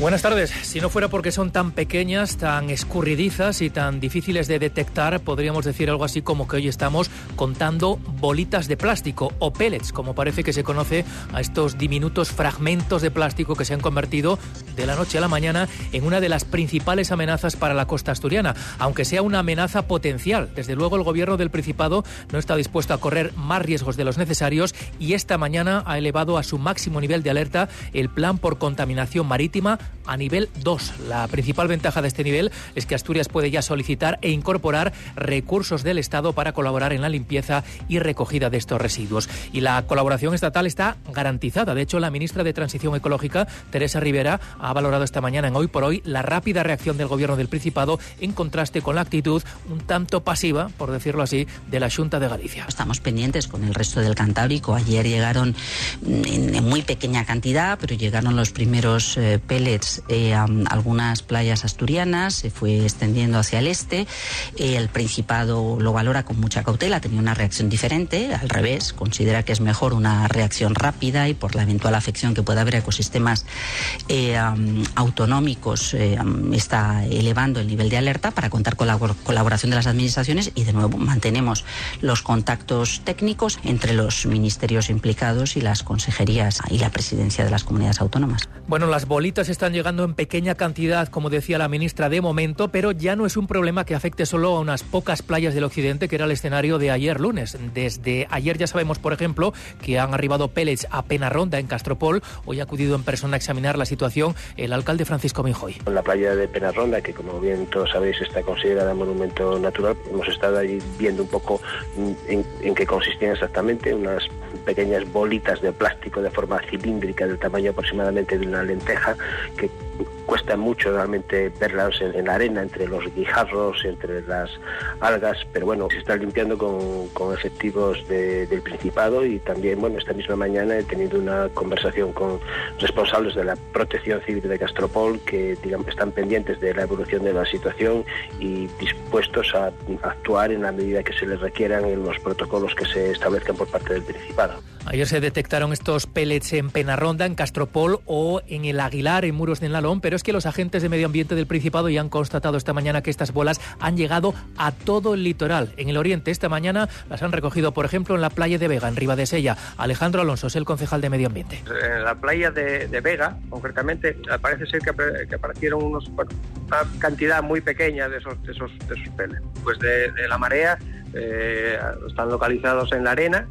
Buenas tardes. Si no fuera porque son tan pequeñas, tan escurridizas y tan difíciles de detectar, podríamos decir algo así como que hoy estamos contando bolitas de plástico o pellets, como parece que se conoce a estos diminutos fragmentos de plástico que se han convertido de la noche a la mañana en una de las principales amenazas para la costa asturiana, aunque sea una amenaza potencial. Desde luego el gobierno del Principado no está dispuesto a correr más riesgos de los necesarios y esta mañana ha elevado a su máximo nivel de alerta el plan por contaminación marítima a nivel 2. La principal ventaja de este nivel es que Asturias puede ya solicitar e incorporar recursos del Estado para colaborar en la limpieza y recogida de estos residuos. Y la colaboración estatal está garantizada. De hecho, la ministra de Transición Ecológica, Teresa Rivera, ha valorado esta mañana en Hoy por Hoy la rápida reacción del Gobierno del Principado en contraste con la actitud un tanto pasiva, por decirlo así, de la Junta de Galicia. Estamos pendientes con el resto del Cantábrico. Ayer llegaron en muy pequeña cantidad, pero llegaron los primeros eh, pellets eh, a algunas playas asturianas, se fue extendiendo hacia el este. Eh, el Principado lo valora con mucha cautela, tenía una reacción diferente, al revés, considera que es mejor una reacción rápida y por la eventual afección que pueda haber a ecosistemas eh, autonómicos está elevando el nivel de alerta para contar con la colaboración de las administraciones y de nuevo mantenemos los contactos técnicos entre los ministerios implicados y las consejerías y la presidencia de las comunidades autónomas. Bueno, las bolitas están llegando en pequeña cantidad, como decía la ministra, de momento, pero ya no es un problema que afecte solo a unas pocas playas del occidente, que era el escenario de ayer lunes. Desde ayer ya sabemos, por ejemplo, que han arribado pellets a Penarronda, en Castropol. Hoy ha acudido en persona a examinar la situación el alcalde Francisco Minjoy. La playa de Penarronda, que como bien todos sabéis está considerada monumento natural, hemos estado allí viendo un poco en qué consistían exactamente, unas pequeñas bolitas de plástico de forma cilíndrica del tamaño aproximadamente de una lenteja que cuesta mucho realmente verlas en, la arena, entre los guijarros, entre las algas, pero bueno, se está limpiando con, efectivos del Principado y también, bueno, esta misma mañana he tenido una conversación con responsables de la Protección Civil de Castropol que, digamos, están pendientes de la evolución de la situación y dispuestos a actuar en la medida que se les requieran en los protocolos que se establezcan por parte del Principado. Ayer se detectaron estos pellets en Penarronda, en Castropol o en el Aguilar, en Muros de Nalón, pero es que los agentes de medio ambiente del Principado ya han constatado esta mañana que estas bolas han llegado a todo el litoral. En el oriente, esta mañana las han recogido, por ejemplo, en la playa de Vega, en Ribadesella. Alejandro Alonso es el concejal de medio ambiente. En la playa de, Vega, concretamente, parece ser que, aparecieron unos, una cantidad muy pequeña de esos, de esos, de esos pellets. Pues de, de la marea eh, están localizados en la arena.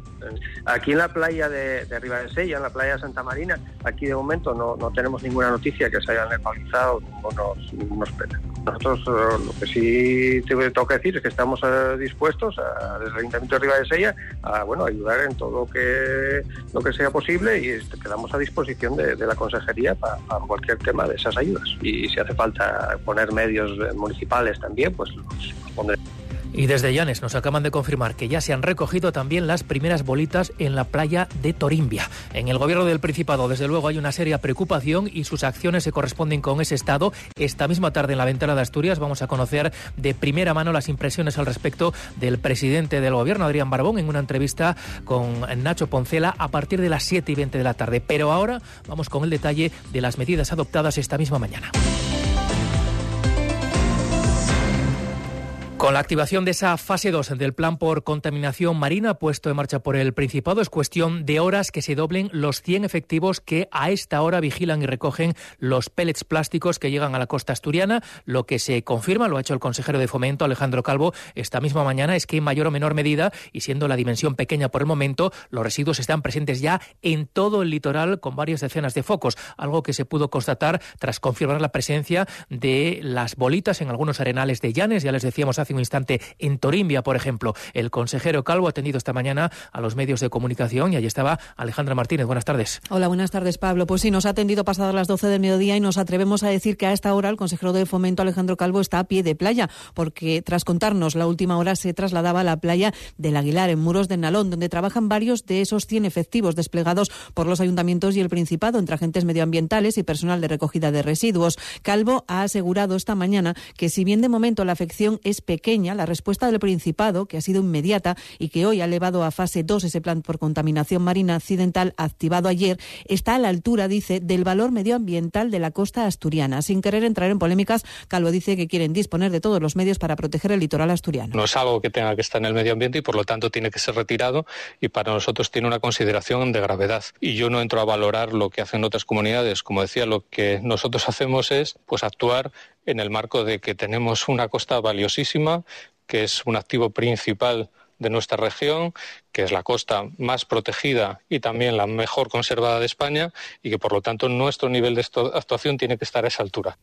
Aquí en la playa de, de Ribadesella, en la playa de Santa Marina, aquí de momento no, tenemos ninguna noticia que se hayan localizado unos, unos Nosotros eh, lo que sí te tengo que decir es que estamos eh, dispuestos desde el Ayuntamiento de Ribadesella a bueno, ayudar en todo lo que, lo que sea posible y este, quedamos a disposición de, la Consejería para, cualquier tema de esas ayudas. Y si hace falta poner medios municipales también, pues los pondremos. Y desde Llanes nos acaban de confirmar que ya se han recogido también las primeras bolitas en la playa de Torimbia. En el gobierno del Principado, desde luego, hay una seria preocupación y sus acciones se corresponden con ese estado. Esta misma tarde en la ventana de Asturias vamos a conocer de primera mano las impresiones al respecto del presidente del gobierno, Adrián Barbón, en una entrevista con Nacho Poncela a partir de las 7 y 20 de la tarde. Pero ahora vamos con el detalle de las medidas adoptadas esta misma mañana. Con la activación de esa fase 2 del plan por contaminación marina puesto en marcha por el Principado, es cuestión de horas que se doblen los 100 efectivos que a esta hora vigilan y recogen los pellets plásticos que llegan a la costa asturiana. Lo que se confirma, lo ha hecho el consejero de Fomento, Alejandro Calvo, esta misma mañana, es que en mayor o menor medida, y siendo la dimensión pequeña por el momento, los residuos están presentes ya en todo el litoral con varias decenas de focos, algo que se pudo constatar tras confirmar la presencia de las bolitas en algunos arenales de Llanes, ya les decíamos hace hace un instante en Torimbia, por ejemplo. El consejero Calvo ha atendido esta mañana a los medios de comunicación y allí estaba Alejandra Martínez. Buenas tardes. Hola, buenas tardes, Pablo. Pues sí, nos ha atendido pasadas las 12 del mediodía y nos atrevemos a decir que a esta hora el consejero de Fomento, Alejandro Calvo, está a pie de playa, porque tras contarnos la última hora se trasladaba a la playa del Aguilar, en Muros de Nalón, donde trabajan varios de esos 100 efectivos desplegados por los ayuntamientos y el Principado, entre agentes medioambientales y personal de recogida de residuos. Calvo ha asegurado esta mañana que si bien de momento la afección es pequeña, la respuesta del Principado, que ha sido inmediata y que hoy ha elevado a fase 2 ese plan por contaminación marina accidental activado ayer, está a la altura, dice, del valor medioambiental de la costa asturiana. Sin querer entrar en polémicas, Calvo dice que quieren disponer de todos los medios para proteger el litoral asturiano. No es algo que tenga que estar en el medio ambiente y por lo tanto tiene que ser retirado y para nosotros tiene una consideración de gravedad. Y yo no entro a valorar lo que hacen otras comunidades. Como decía, lo que nosotros hacemos es pues actuar en el marco de que tenemos una costa valiosísima, que es un activo principal de nuestra región, que es la costa más protegida y también la mejor conservada de España y que por lo tanto nuestro nivel de actuación tiene que estar a esa altura.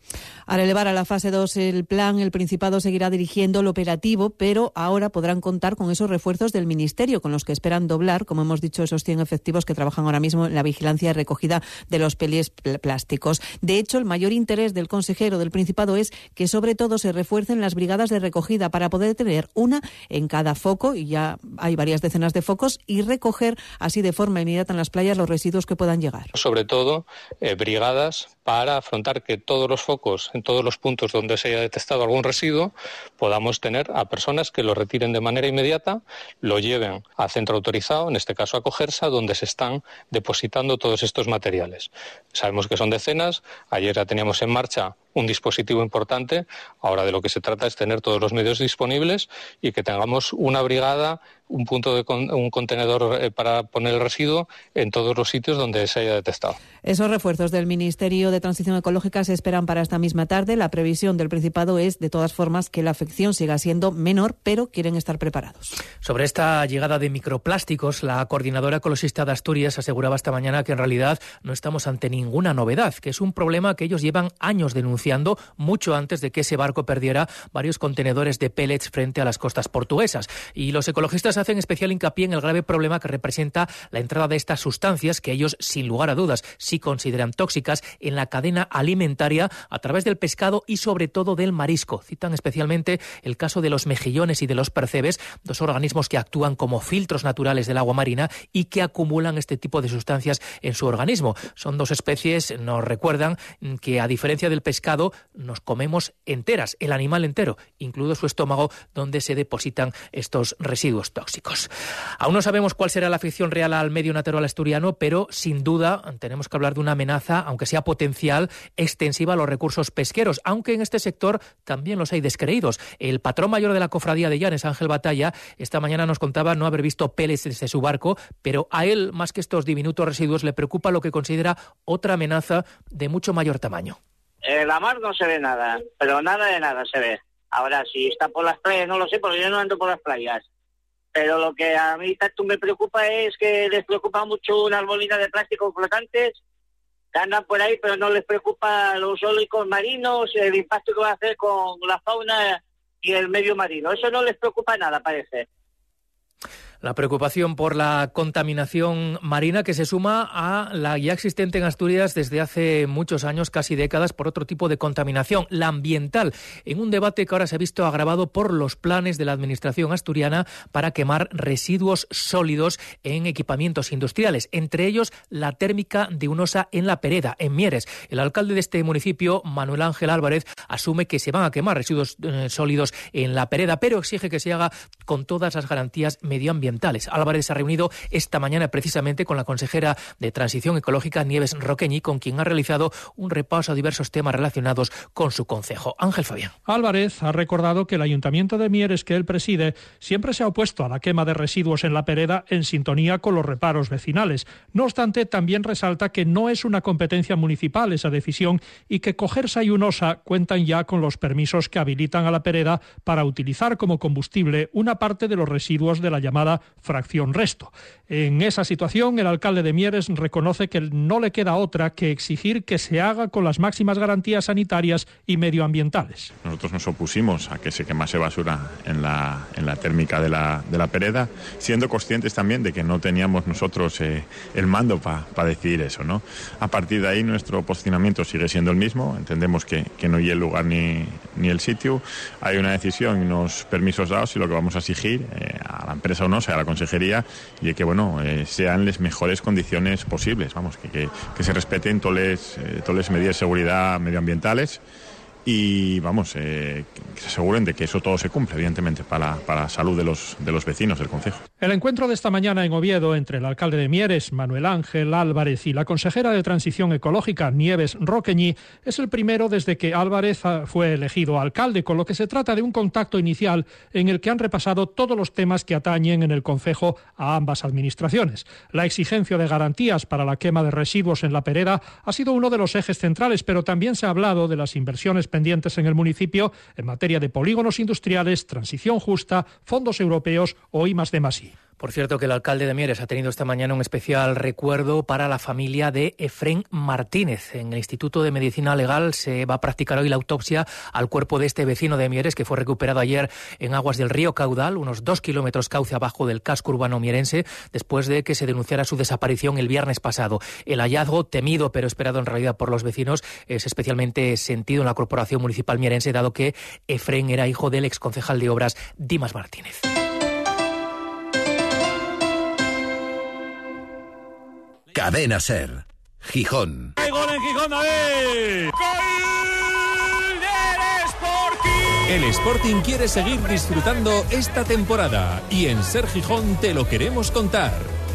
Al elevar a la fase 2 el plan, el Principado seguirá dirigiendo el operativo, pero ahora podrán contar con esos refuerzos del Ministerio, con los que esperan doblar, como hemos dicho, esos 100 efectivos que trabajan ahora mismo en la vigilancia y recogida de los pelies plásticos. De hecho, el mayor interés del consejero del Principado es que sobre todo se refuercen las brigadas de recogida para poder tener una en cada foco, y ya hay varias decenas de focos y recoger así de forma inmediata en las playas los residuos que puedan llegar. Sobre todo, eh, brigadas para afrontar que todos los focos, en todos los puntos donde se haya detectado algún residuo, podamos tener a personas que lo retiren de manera inmediata, lo lleven a centro autorizado, en este caso a Cogersa, donde se están depositando todos estos materiales. Sabemos que son decenas, ayer ya teníamos en marcha un dispositivo importante, ahora de lo que se trata es tener todos los medios disponibles y que tengamos una brigada, un punto de un contenedor eh, para poner el residuo en todos los sitios donde se haya detectado. Esos refuerzos del Ministerio de de Transición Ecológica se esperan para esta misma tarde. La previsión del Principado es, de todas formas, que la afección siga siendo menor, pero quieren estar preparados. Sobre esta llegada de microplásticos, la coordinadora ecologista de Asturias aseguraba esta mañana que en realidad no estamos ante ninguna novedad, que es un problema que ellos llevan años denunciando, mucho antes de que ese barco perdiera varios contenedores de pellets frente a las costas portuguesas. Y los ecologistas hacen especial hincapié en el grave problema que representa la entrada de estas sustancias que ellos, sin lugar a dudas, sí consideran tóxicas en la cadena alimentaria a través del pescado y sobre todo del marisco. Citan especialmente el caso de los mejillones y de los percebes, dos organismos que actúan como filtros naturales del agua marina y que acumulan este tipo de sustancias en su organismo. Son dos especies, nos recuerdan que a diferencia del pescado nos comemos enteras, el animal entero, incluido su estómago, donde se depositan estos residuos. Aún no sabemos cuál será la afección real al medio natural asturiano, pero sin duda tenemos que hablar de una amenaza, aunque sea potencial extensiva a los recursos pesqueros, aunque en este sector también los hay descreídos. El patrón mayor de la cofradía de Llanes, Ángel Batalla, esta mañana nos contaba no haber visto peles desde su barco, pero a él, más que estos diminutos residuos, le preocupa lo que considera otra amenaza de mucho mayor tamaño. En la mar no se ve nada, pero nada de nada se ve. Ahora, si está por las playas, no lo sé, porque yo no ando por las playas. Pero lo que a mí tanto me preocupa es que les preocupa mucho unas bolitas de plástico flotantes andan por ahí, pero no les preocupa los eólicos marinos, el impacto que va a hacer con la fauna y el medio marino. Eso no les preocupa nada, parece la preocupación por la contaminación marina que se suma a la ya existente en Asturias desde hace muchos años, casi décadas, por otro tipo de contaminación, la ambiental, en un debate que ahora se ha visto agravado por los planes de la Administración asturiana para quemar residuos sólidos en equipamientos industriales, entre ellos la térmica de Unosa en La Pereda, en Mieres. El alcalde de este municipio, Manuel Ángel Álvarez, asume que se van a quemar residuos eh, sólidos en La Pereda, pero exige que se haga con todas las garantías medioambientales Álvarez se ha reunido esta mañana precisamente con la consejera de Transición Ecológica Nieves Roqueñi, con quien ha realizado un repaso a diversos temas relacionados con su concejo. Ángel Fabián. Álvarez ha recordado que el Ayuntamiento de Mieres que él preside siempre se ha opuesto a la quema de residuos en la pereda en sintonía con los reparos vecinales. No obstante, también resalta que no es una competencia municipal esa decisión y que Cogersa y Unosa cuentan ya con los permisos que habilitan a la pereda para utilizar como combustible una parte de los residuos de la llamada fracción resto. En esa situación, el alcalde de Mieres reconoce que no le queda otra que exigir que se haga con las máximas garantías sanitarias y medioambientales. Nosotros nos opusimos a que se quemase basura en la, en la térmica de la, de la Pereda, siendo conscientes también de que no teníamos nosotros eh, el mando para decidir eso. ¿no? A partir de ahí, nuestro posicionamiento sigue siendo el mismo. Entendemos que, no hay el lugar ni, ni, el sitio. Hay una decisión y unos permisos dados y lo que vamos a exigir eh, a la empresa o no, a la consejería, y que bueno, eh, sean las mejores condiciones posibles. Vamos, que, que, que se respeten todas las medidas de seguridad medioambientales y vamos, eh, que se aseguren de que eso todo se cumple, evidentemente, para, para la salud de los, de los vecinos del Consejo. El encuentro de esta mañana en Oviedo entre el alcalde de Mieres, Manuel Ángel Álvarez, y la consejera de Transición Ecológica, Nieves Roqueñi, es el primero desde que Álvarez fue elegido alcalde, con lo que se trata de un contacto inicial en el que han repasado todos los temas que atañen en el Consejo a ambas administraciones. La exigencia de garantías para la quema de residuos en la Pereda ha sido uno de los ejes centrales, pero también se ha hablado de las inversiones pendientes en el municipio en materia de polígonos industriales, transición justa, fondos europeos o I más de más por cierto, que el alcalde de Mieres ha tenido esta mañana un especial recuerdo para la familia de Efrén Martínez. En el Instituto de Medicina Legal se va a practicar hoy la autopsia al cuerpo de este vecino de Mieres que fue recuperado ayer en aguas del río Caudal, unos dos kilómetros cauce abajo del casco urbano mierense, después de que se denunciara su desaparición el viernes pasado. El hallazgo, temido pero esperado en realidad por los vecinos, es especialmente sentido en la Corporación Municipal Mierense, dado que Efrén era hijo del exconcejal de obras Dimas Martínez. Cadena Ser. Gijón. ¡Hay gol en Gijón, David! ¡Gol del Sporting! El Sporting quiere seguir disfrutando esta temporada y en Ser Gijón te lo queremos contar.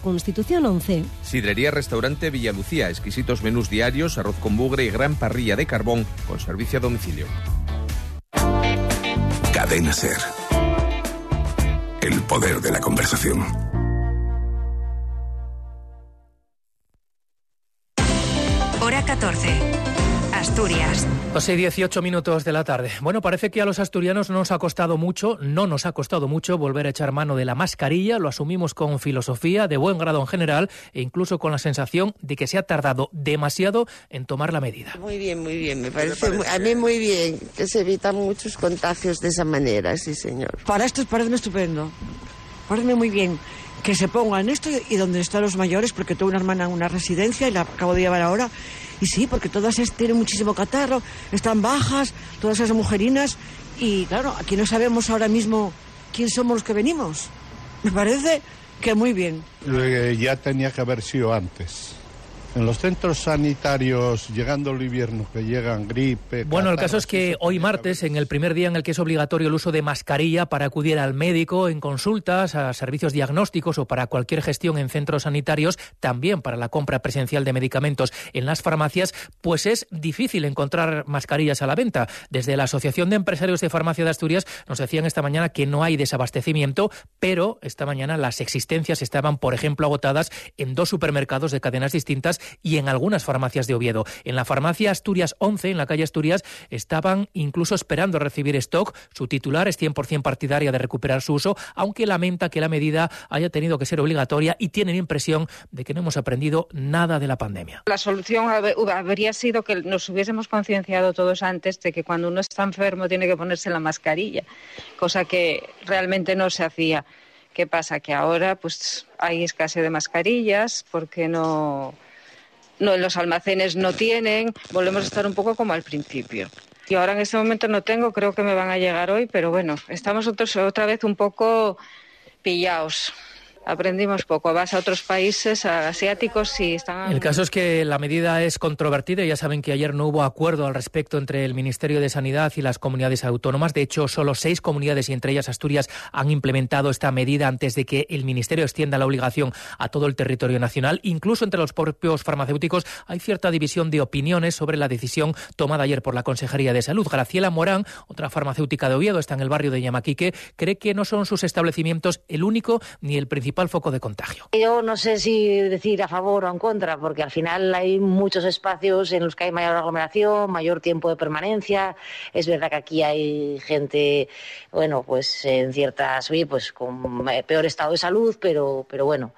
Constitución 11. Sidrería Restaurante Villalucía, exquisitos menús diarios, arroz con bugre y gran parrilla de carbón con servicio a domicilio. Cadena Ser. El poder de la conversación. 12 y 18 minutos de la tarde. Bueno, parece que a los asturianos no nos ha costado mucho, no nos ha costado mucho volver a echar mano de la mascarilla, lo asumimos con filosofía, de buen grado en general, e incluso con la sensación de que se ha tardado demasiado en tomar la medida. Muy bien, muy bien, me parece, a mí muy bien, que se evitan muchos contagios de esa manera, sí señor. Para esto parece estupendo, parece muy bien que se pongan esto y donde están los mayores, porque tengo una hermana en una residencia y la acabo de llevar ahora y sí, porque todas tienen muchísimo catarro, están bajas, todas esas mujerinas. Y claro, aquí no sabemos ahora mismo quién somos los que venimos. Me parece que muy bien. ya tenía que haber sido antes. En los centros sanitarios, llegando el invierno, que llegan gripe. Bueno, el caso es que hoy martes, en el primer día en el que es obligatorio el uso de mascarilla para acudir al médico en consultas, a servicios diagnósticos o para cualquier gestión en centros sanitarios, también para la compra presencial de medicamentos en las farmacias, pues es difícil encontrar mascarillas a la venta. Desde la Asociación de Empresarios de Farmacia de Asturias nos decían esta mañana que no hay desabastecimiento, pero esta mañana las existencias estaban, por ejemplo, agotadas en dos supermercados de cadenas distintas y en algunas farmacias de Oviedo. En la farmacia Asturias 11, en la calle Asturias, estaban incluso esperando recibir stock. Su titular es 100% partidaria de recuperar su uso, aunque lamenta que la medida haya tenido que ser obligatoria y tienen impresión de que no hemos aprendido nada de la pandemia. La solución habría sido que nos hubiésemos concienciado todos antes de que cuando uno está enfermo tiene que ponerse la mascarilla, cosa que realmente no se hacía. ¿Qué pasa? Que ahora pues hay escasez de mascarillas porque no no, los almacenes no tienen, volvemos a estar un poco como al principio. Y ahora en este momento no tengo, creo que me van a llegar hoy, pero bueno, estamos otra vez un poco pillados. Aprendimos poco. Vas a otros países asiáticos y están... El caso es que la medida es controvertida. Ya saben que ayer no hubo acuerdo al respecto entre el Ministerio de Sanidad y las comunidades autónomas. De hecho, solo seis comunidades, y entre ellas Asturias, han implementado esta medida antes de que el Ministerio extienda la obligación a todo el territorio nacional. Incluso entre los propios farmacéuticos hay cierta división de opiniones sobre la decisión tomada ayer por la Consejería de Salud. Graciela Morán, otra farmacéutica de Oviedo, está en el barrio de Yamaquique, cree que no son sus establecimientos el único ni el principal foco de contagio. Yo no sé si decir a favor o en contra, porque al final hay muchos espacios en los que hay mayor aglomeración, mayor tiempo de permanencia. Es verdad que aquí hay gente, bueno, pues en ciertas, pues con peor estado de salud, pero, pero bueno,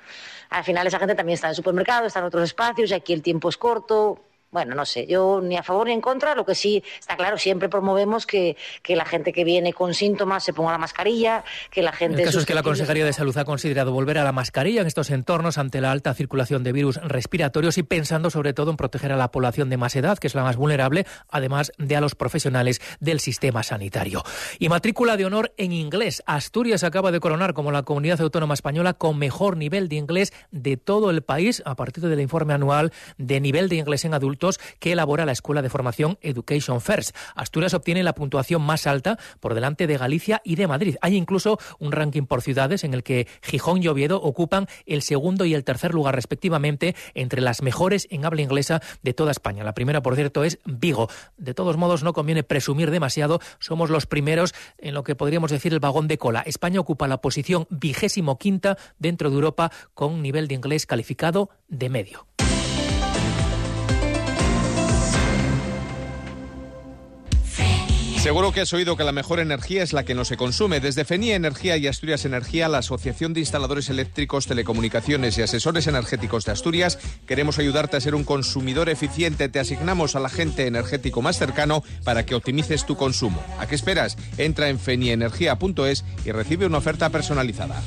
al final esa gente también está en el supermercado, está en otros espacios y aquí el tiempo es corto bueno, no sé, yo ni a favor ni en contra, lo que sí está claro, siempre promovemos que, que la gente que viene con síntomas se ponga la mascarilla, que la gente... El caso es que la Consejería de Salud ha considerado volver a la mascarilla en estos entornos ante la alta circulación de virus respiratorios y pensando sobre todo en proteger a la población de más edad, que es la más vulnerable, además de a los profesionales del sistema sanitario. Y matrícula de honor en inglés. Asturias acaba de coronar como la comunidad autónoma española con mejor nivel de inglés de todo el país a partir del informe anual de nivel de inglés en adultos que elabora la Escuela de Formación Education First. Asturias obtiene la puntuación más alta por delante de Galicia y de Madrid. Hay incluso un ranking por ciudades en el que Gijón y Oviedo ocupan el segundo y el tercer lugar respectivamente entre las mejores en habla inglesa de toda España. La primera, por cierto, es Vigo. De todos modos, no conviene presumir demasiado. Somos los primeros en lo que podríamos decir el vagón de cola. España ocupa la posición vigésimo quinta dentro de Europa con nivel de inglés calificado de medio. Seguro que has oído que la mejor energía es la que no se consume. Desde FENIA Energía y Asturias Energía, la Asociación de Instaladores Eléctricos, Telecomunicaciones y Asesores Energéticos de Asturias, queremos ayudarte a ser un consumidor eficiente. Te asignamos al agente energético más cercano para que optimices tu consumo. ¿A qué esperas? Entra en fenienergia.es y recibe una oferta personalizada.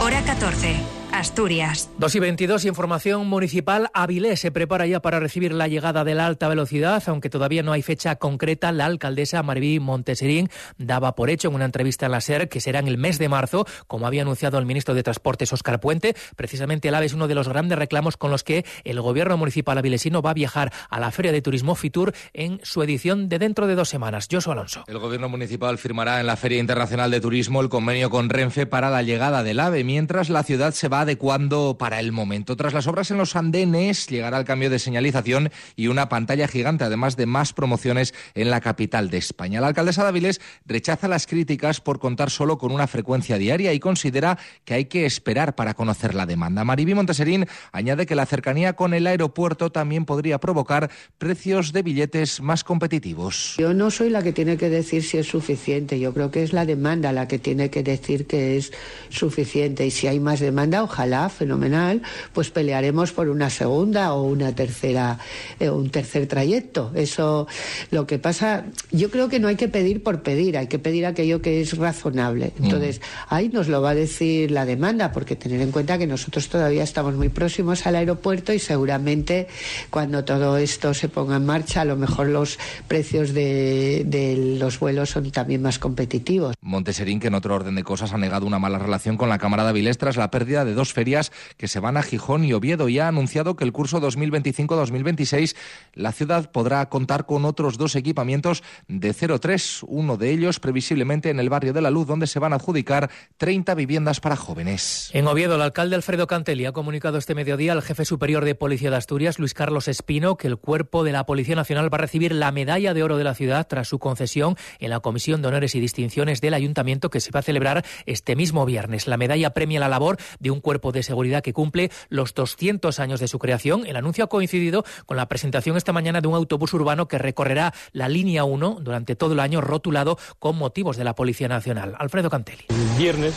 Hora 14. Asturias. 2 y 22, información municipal. Avilés se prepara ya para recibir la llegada de la alta velocidad, aunque todavía no hay fecha concreta. La alcaldesa Maribí Monteserín daba por hecho en una entrevista en la SER que será en el mes de marzo, como había anunciado el ministro de Transportes Óscar Puente. Precisamente el AVE es uno de los grandes reclamos con los que el gobierno municipal avilesino va a viajar a la Feria de Turismo Fitur en su edición de dentro de dos semanas. Josu Alonso. El gobierno municipal firmará en la Feria Internacional de Turismo el convenio con Renfe para la llegada del AVE, mientras la ciudad se va adecuando para el momento. Tras las obras en los andenes, llegará el cambio de señalización y una pantalla gigante, además de más promociones en la capital de España. La alcaldesa Dáviles rechaza las críticas por contar solo con una frecuencia diaria y considera que hay que esperar para conocer la demanda. Maribí Monteserín añade que la cercanía con el aeropuerto también podría provocar precios de billetes más competitivos. Yo no soy la que tiene que decir si es suficiente, yo creo que es la demanda la que tiene que decir que es suficiente y si hay más demanda, ojalá, fenomenal, pues pelearemos por una segunda o una tercera, eh, un tercer trayecto. Eso, lo que pasa, yo creo que no hay que pedir por pedir, hay que pedir aquello que es razonable. Mm. Entonces, ahí nos lo va a decir la demanda, porque tener en cuenta que nosotros todavía estamos muy próximos al aeropuerto y seguramente cuando todo esto se ponga en marcha, a lo mejor los precios de, de los vuelos son también más competitivos. Monteserín, que en otro orden de cosas ha negado una mala relación con la Cámara de Avilés tras la pérdida de dos ferias que se van a Gijón y Oviedo y ha anunciado que el curso 2025-2026 la ciudad podrá contar con otros dos equipamientos de 03, uno de ellos previsiblemente en el barrio de la Luz, donde se van a adjudicar 30 viviendas para jóvenes. En Oviedo, el alcalde Alfredo Cantelli ha comunicado este mediodía al jefe superior de Policía de Asturias, Luis Carlos Espino, que el cuerpo de la Policía Nacional va a recibir la medalla de oro de la ciudad tras su concesión en la Comisión de Honores y Distinciones del Ayuntamiento que se va a celebrar este mismo viernes. La medalla premia la labor de un cuerpo de seguridad que cumple los 200 años de su creación. El anuncio ha coincidido con la presentación esta mañana de un autobús urbano que recorrerá la línea 1 durante todo el año rotulado con motivos de la Policía Nacional. Alfredo Cantelli. El viernes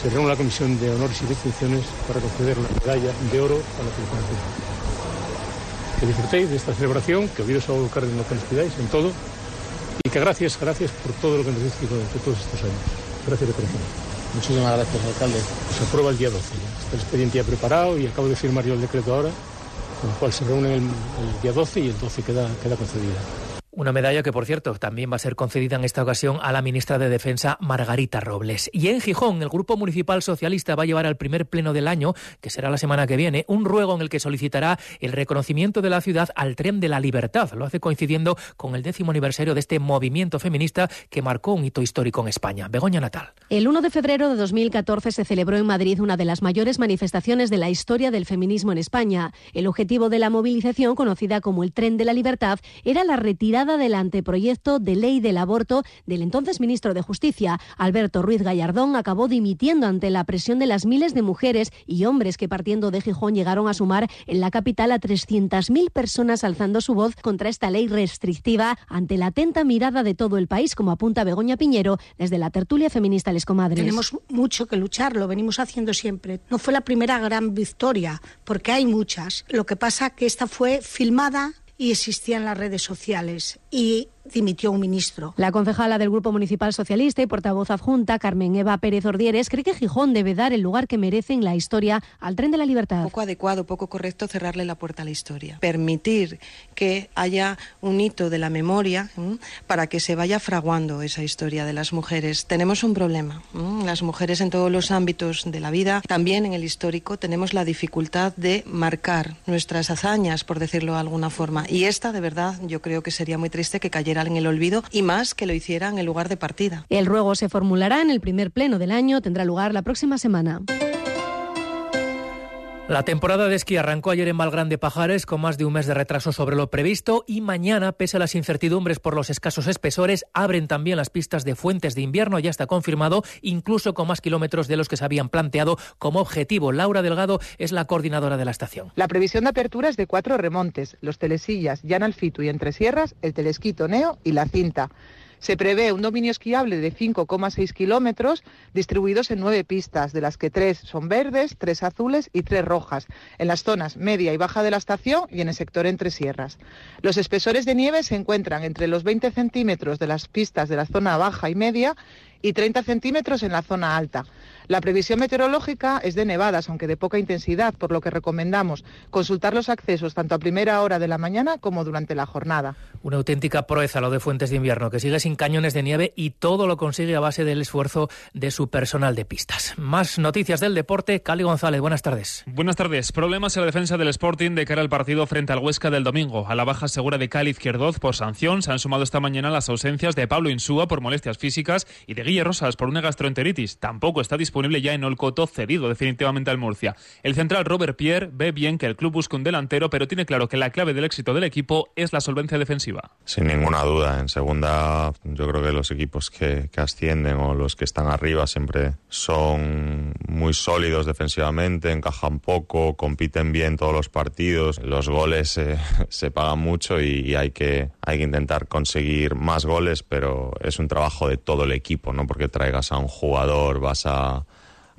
se reúne la Comisión de Honores y Distinciones para conceder la medalla de oro a la Policía Nacional. Que disfrutéis de esta celebración, que os a buscar en lo que nos pidáis, en todo, y que gracias, gracias por todo lo que nos habéis durante todos estos años. Gracias de corazón. Muchísimas gracias, alcalde. Se aprueba el día 12 Está el expediente ya preparado y acabo de firmar yo el decreto ahora, con el cual se reúnen el, día 12 y el 12 queda, queda. Una medalla que, por cierto, también va a ser concedida en esta ocasión a la ministra de Defensa, Margarita Robles. Y en Gijón, el Grupo Municipal Socialista va a llevar al primer pleno del año, que será la semana que viene, un ruego en el que solicitará el reconocimiento de la ciudad al tren de la libertad. Lo hace coincidiendo con el décimo aniversario de este movimiento feminista que marcó un hito histórico en España. Begoña Natal. El 1 de febrero de 2014 se celebró en Madrid una de las mayores manifestaciones de la historia del feminismo en España. El objetivo de la movilización, conocida como el tren de la libertad, era la retirada del anteproyecto de ley del aborto del entonces ministro de Justicia. Alberto Ruiz Gallardón acabó dimitiendo ante la presión de las miles de mujeres y hombres que partiendo de Gijón llegaron a sumar en la capital a 300.000 personas alzando su voz contra esta ley restrictiva ante la atenta mirada de todo el país, como apunta Begoña Piñero desde la tertulia feminista Les Comadres. Tenemos mucho que luchar, lo venimos haciendo siempre. No fue la primera gran victoria, porque hay muchas. Lo que pasa que esta fue filmada y existían las redes sociales. Y dimitió un ministro. La concejala del Grupo Municipal Socialista y portavoz adjunta, Carmen Eva Pérez Ordieres, cree que Gijón debe dar el lugar que merece en la historia al tren de la libertad. Poco adecuado, poco correcto cerrarle la puerta a la historia. Permitir que haya un hito de la memoria para que se vaya fraguando esa historia de las mujeres. Tenemos un problema. Las mujeres en todos los ámbitos de la vida, también en el histórico, tenemos la dificultad de marcar nuestras hazañas, por decirlo de alguna forma. Y esta, de verdad, yo creo que sería muy triste que cayera en el olvido y más que lo hiciera en el lugar de partida. El ruego se formulará en el primer pleno del año, tendrá lugar la próxima semana. La temporada de esquí arrancó ayer en Valgrande Pajares con más de un mes de retraso sobre lo previsto y mañana, pese a las incertidumbres por los escasos espesores, abren también las pistas de Fuentes de Invierno, ya está confirmado, incluso con más kilómetros de los que se habían planteado como objetivo. Laura Delgado es la coordinadora de la estación. La previsión de apertura es de cuatro remontes, los Telesillas, Alfitu y Entre Sierras, el Telesquito Neo y la Cinta. Se prevé un dominio esquiable de 5,6 kilómetros distribuidos en nueve pistas, de las que tres son verdes, tres azules y tres rojas, en las zonas media y baja de la estación y en el sector entre sierras. Los espesores de nieve se encuentran entre los 20 centímetros de las pistas de la zona baja y media y 30 centímetros en la zona alta. La previsión meteorológica es de nevadas, aunque de poca intensidad, por lo que recomendamos consultar los accesos tanto a primera hora de la mañana como durante la jornada. Una auténtica proeza lo de Fuentes de Invierno, que sigue sin cañones de nieve y todo lo consigue a base del esfuerzo de su personal de pistas. Más noticias del deporte. Cali González, buenas tardes. Buenas tardes. Problemas en la defensa del Sporting de cara al partido frente al Huesca del domingo. A la baja segura de Cali Izquierdoz por sanción se han sumado esta mañana las ausencias de Pablo Insúa por molestias físicas y de Guille Rosas por una gastroenteritis. Tampoco está disponible ya en Olcoto, cedido definitivamente al Murcia. El central Robert Pierre ve bien que el club busca un delantero, pero tiene claro que la clave del éxito del equipo es la solvencia defensiva. Sin ninguna duda. En segunda, yo creo que los equipos que, ascienden o los que están arriba siempre son muy sólidos defensivamente, encajan poco, compiten bien todos los partidos, los goles se pagan mucho y, hay, que, hay que intentar conseguir más goles, pero es un trabajo de todo el equipo, ¿no? Porque traigas a un jugador, vas a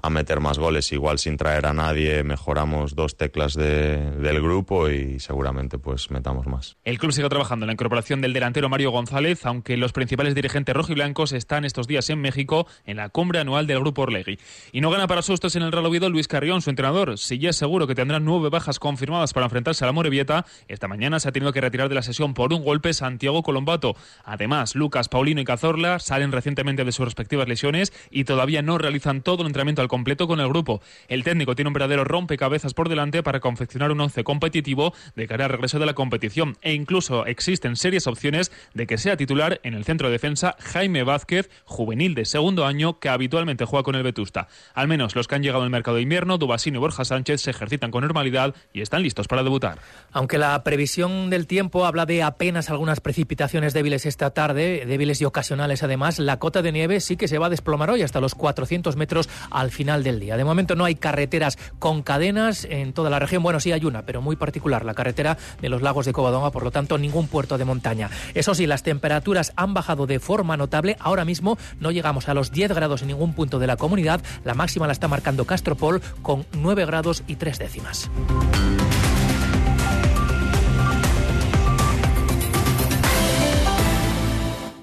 a meter más goles. Igual sin traer a nadie mejoramos dos teclas del grupo y seguramente pues metamos más. El club sigue trabajando en la incorporación del delantero Mario González, aunque los principales dirigentes rojiblancos están estos días en México en la cumbre anual del grupo Orlegui. Y no gana para sustos en el Real Oviedo Luis Carrión, su entrenador. Si ya es seguro que tendrán nueve bajas confirmadas para enfrentarse a la Morevieta, esta mañana se ha tenido que retirar de la sesión por un golpe Santiago Colombato. Además, Lucas, Paulino y Cazorla salen recientemente de sus respectivas lesiones y todavía no realizan todo el entrenamiento al completo con el grupo. El técnico tiene un verdadero rompecabezas por delante para confeccionar un once competitivo de cara al regreso de la competición e incluso existen serias opciones de que sea titular en el centro de defensa Jaime Vázquez, juvenil de segundo año que habitualmente juega con el Vetusta. Al menos los que han llegado al mercado de invierno, Dubasino y Borja Sánchez se ejercitan con normalidad y están listos para debutar. Aunque la previsión del tiempo habla de apenas algunas precipitaciones débiles esta tarde, débiles y ocasionales además, la cota de nieve sí que se va a desplomar hoy hasta los 400 metros al final del día. De momento no hay carreteras con cadenas en toda la región. Bueno, sí hay una, pero muy particular, la carretera de los lagos de Covadonga, por lo tanto ningún puerto de montaña. Eso sí, las temperaturas han bajado de forma notable. Ahora mismo no llegamos a los 10 grados en ningún punto de la comunidad. La máxima la está marcando Castropol con 9 grados y 3 décimas.